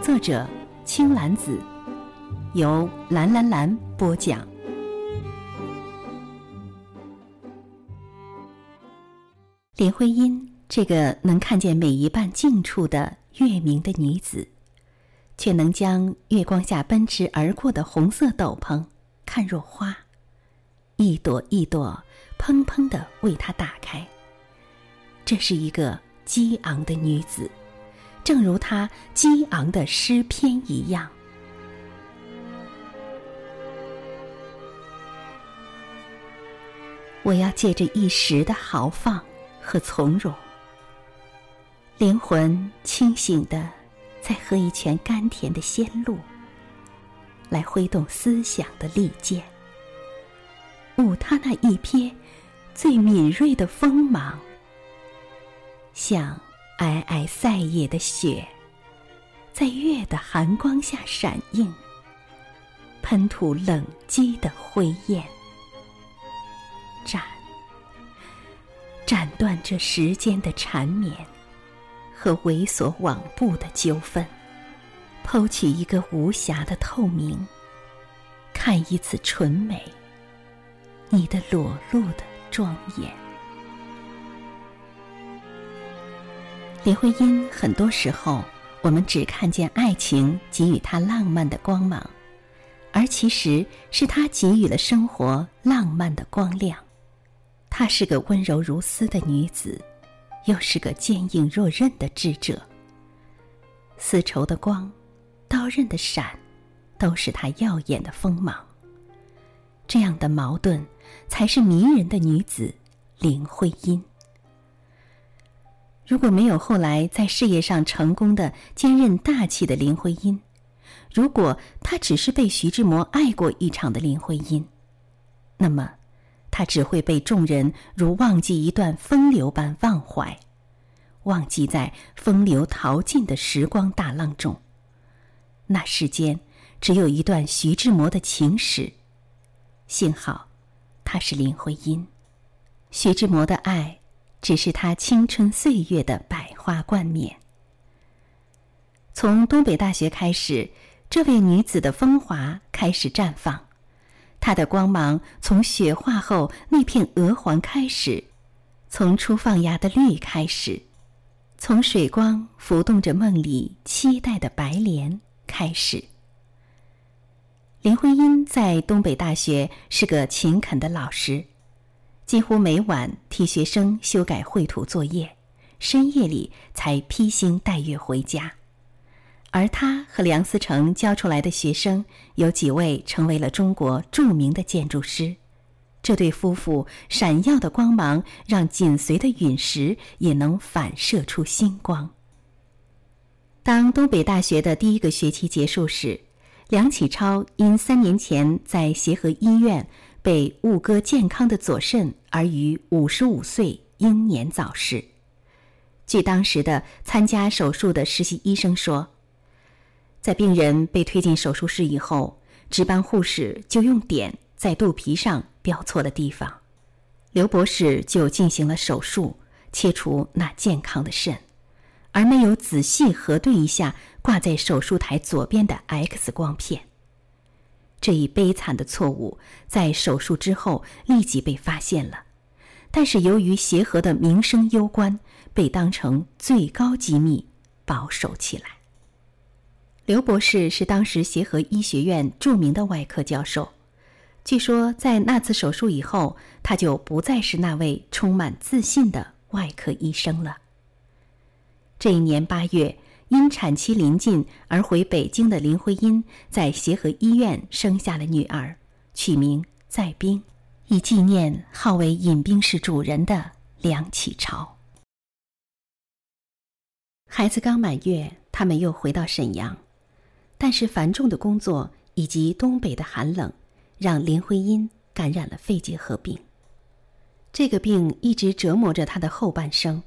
作者青兰子，由蓝蓝蓝播讲。林徽因这个能看见每一瓣静处的月明的女子。却能将月光下奔驰而过的红色斗篷看若花，一朵一朵砰砰的为她打开。这是一个激昂的女子，正如她激昂的诗篇一样。我要借着一时的豪放和从容，灵魂清醒的。再喝一泉甘甜的仙露，来挥动思想的利剑，舞他那一瞥最敏锐的锋芒，像皑皑塞野的雪，在月的寒光下闪映，喷吐冷寂的灰焰，斩，斩断这时间的缠绵。和猥琐往步的纠纷，剖取一个无瑕的透明，看一次纯美，你的裸露的庄严。林徽因很多时候，我们只看见爱情给予她浪漫的光芒，而其实是她给予了生活浪漫的光亮。她是个温柔如丝的女子。又是个坚硬若刃的智者。丝绸的光，刀刃的闪，都是她耀眼的锋芒。这样的矛盾，才是迷人的女子林徽因。如果没有后来在事业上成功的坚韧大气的林徽因，如果她只是被徐志摩爱过一场的林徽因，那么。他只会被众人如忘记一段风流般忘怀，忘记在风流淘尽的时光大浪中。那世间只有一段徐志摩的情史，幸好他是林徽因，徐志摩的爱只是他青春岁月的百花冠冕。从东北大学开始，这位女子的风华开始绽放。她的光芒从雪化后那片鹅黄开始，从初放芽的绿开始，从水光浮动着梦里期待的白莲开始。林徽因在东北大学是个勤恳的老师，几乎每晚替学生修改绘图作业，深夜里才披星戴月回家。而他和梁思成教出来的学生有几位成为了中国著名的建筑师，这对夫妇闪耀的光芒让紧随的陨石也能反射出星光。当东北大学的第一个学期结束时，梁启超因三年前在协和医院被误割健康的左肾而于五十五岁英年早逝。据当时的参加手术的实习医生说。在病人被推进手术室以后，值班护士就用点在肚皮上标错了地方，刘博士就进行了手术，切除那健康的肾，而没有仔细核对一下挂在手术台左边的 X 光片。这一悲惨的错误在手术之后立即被发现了，但是由于协和的名声攸关，被当成最高机密保守起来。刘博士是当时协和医学院著名的外科教授，据说在那次手术以后，他就不再是那位充满自信的外科医生了。这一年八月，因产期临近而回北京的林徽因，在协和医院生下了女儿，取名在冰，以纪念号为引冰室主人的梁启超。孩子刚满月。他们又回到沈阳，但是繁重的工作以及东北的寒冷，让林徽因感染了肺结核病。这个病一直折磨着他的后半生，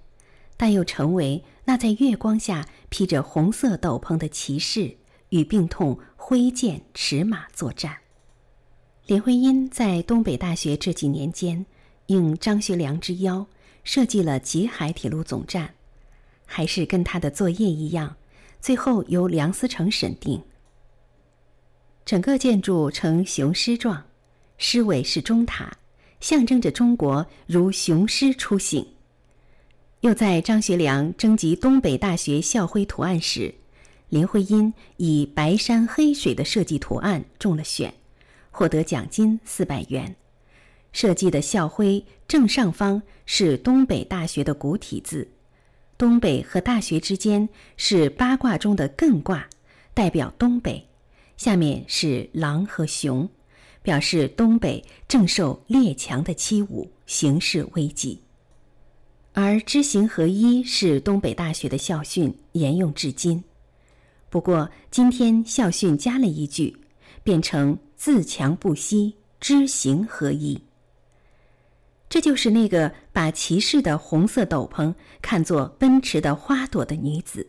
但又成为那在月光下披着红色斗篷的骑士，与病痛挥剑驰马作战。林徽因在东北大学这几年间，应张学良之邀，设计了吉海铁路总站，还是跟他的作业一样，最后由梁思成审定。整个建筑呈雄狮状，狮尾是钟塔。象征着中国如雄狮出行。又在张学良征集东北大学校徽图案时，林徽因以白山黑水的设计图案中了选，获得奖金四百元。设计的校徽正上方是东北大学的古体字，东北和大学之间是八卦中的艮卦，代表东北，下面是狼和熊。表示东北正受列强的欺侮，形势危急。而“知行合一”是东北大学的校训，沿用至今。不过今天校训加了一句，变成“自强不息，知行合一”。这就是那个把骑士的红色斗篷看作奔驰的花朵的女子，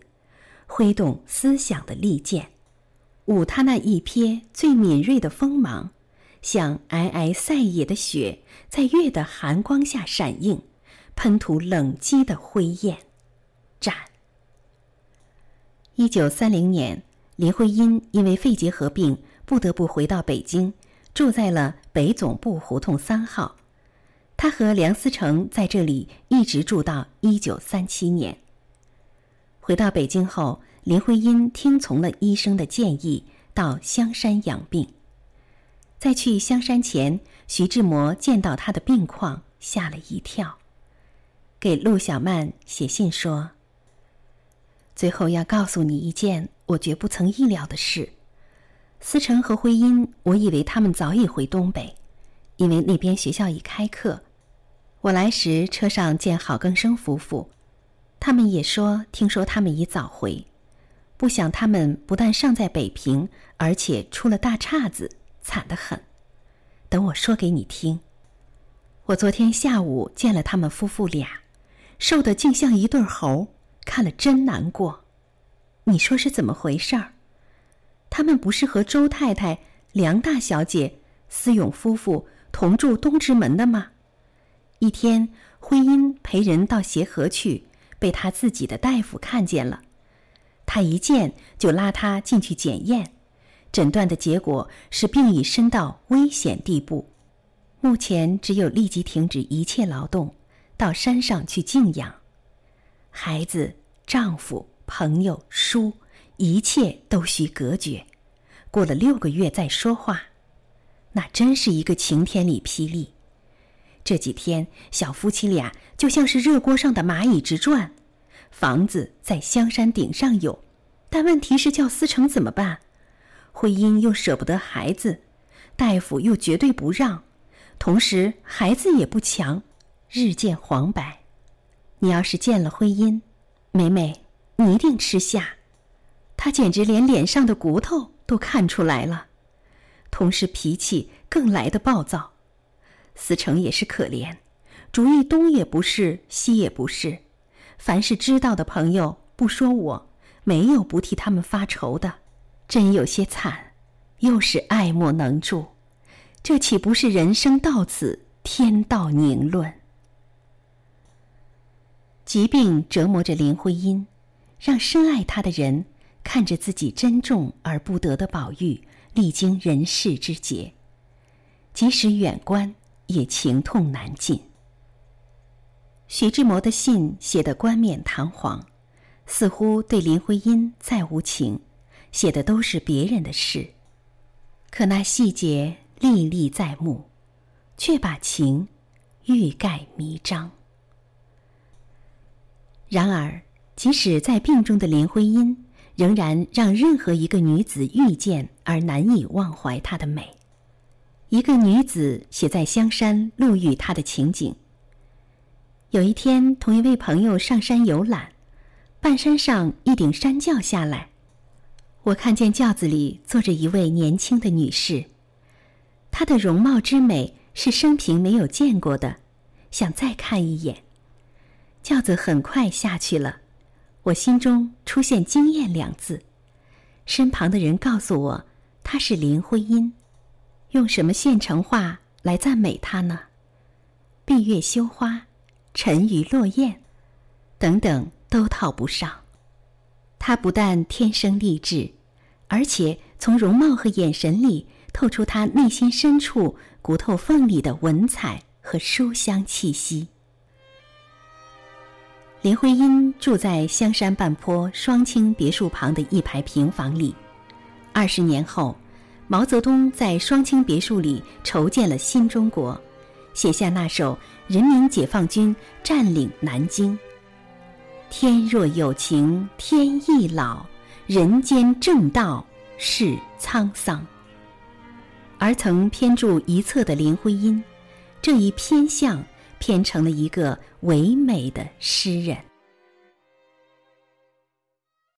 挥动思想的利剑，舞她那一瞥最敏锐的锋芒。像皑皑塞野的雪，在月的寒光下闪映，喷吐冷激的灰焰。战。一九三零年，林徽因因为肺结核病，不得不回到北京，住在了北总部胡同三号。他和梁思成在这里一直住到一九三七年。回到北京后，林徽因听从了医生的建议，到香山养病。在去香山前，徐志摩见到他的病况，吓了一跳，给陆小曼写信说：“最后要告诉你一件我绝不曾意料的事。思成和徽因，我以为他们早已回东北，因为那边学校已开课。我来时车上见郝更生夫妇，他们也说听说他们已早回，不想他们不但尚在北平，而且出了大岔子。”惨得很，等我说给你听。我昨天下午见了他们夫妇俩，瘦的竟像一对猴，看了真难过。你说是怎么回事儿？他们不是和周太太、梁大小姐、思勇夫妇同住东直门的吗？一天，徽因陪人到协和去，被他自己的大夫看见了，他一见就拉他进去检验。诊断的结果是病已深到危险地步，目前只有立即停止一切劳动，到山上去静养。孩子、丈夫、朋友、书，一切都需隔绝。过了六个月再说话，那真是一个晴天里霹雳。这几天小夫妻俩就像是热锅上的蚂蚁直转。房子在香山顶上有，但问题是叫思成怎么办？徽因又舍不得孩子，大夫又绝对不让，同时孩子也不强，日渐黄白。你要是见了徽因，美美，你一定吃下。他简直连脸上的骨头都看出来了，同时脾气更来的暴躁。思成也是可怜，主意东也不是，西也不是，凡是知道的朋友，不说我，没有不替他们发愁的。真有些惨，又是爱莫能助，这岂不是人生到此天道凝论？疾病折磨着林徽因，让深爱她的人看着自己珍重而不得的宝玉历经人世之劫，即使远观也情痛难尽。徐志摩的信写得冠冕堂皇，似乎对林徽因再无情。写的都是别人的事，可那细节历历在目，却把情欲盖弥彰。然而，即使在病中的林徽因，仍然让任何一个女子遇见而难以忘怀她的美。一个女子写在香山路遇她的情景。有一天，同一位朋友上山游览，半山上一顶山轿下来，我看见轿子里坐着一位年轻的女士，她的容貌之美是生平没有见过的，想再看一眼。轿子很快下去了，我心中出现“惊艳”两字。身旁的人告诉我，她是林徽因。用什么现成话来赞美她呢？闭月羞花，沉鱼落雁，等等都套不上。她不但天生丽质，而且从容貌和眼神里透出她内心深处骨头缝里的文采和书香气息。林徽因住在香山半坡双清别墅旁的一排平房里。二十年后，毛泽东在双清别墅里筹建了新中国，写下那首《人民解放军占领南京》：“天若有情天亦老，人间正道是沧桑。”而曾偏著一册的林徽因，这一偏向。变成了一个唯美的诗人。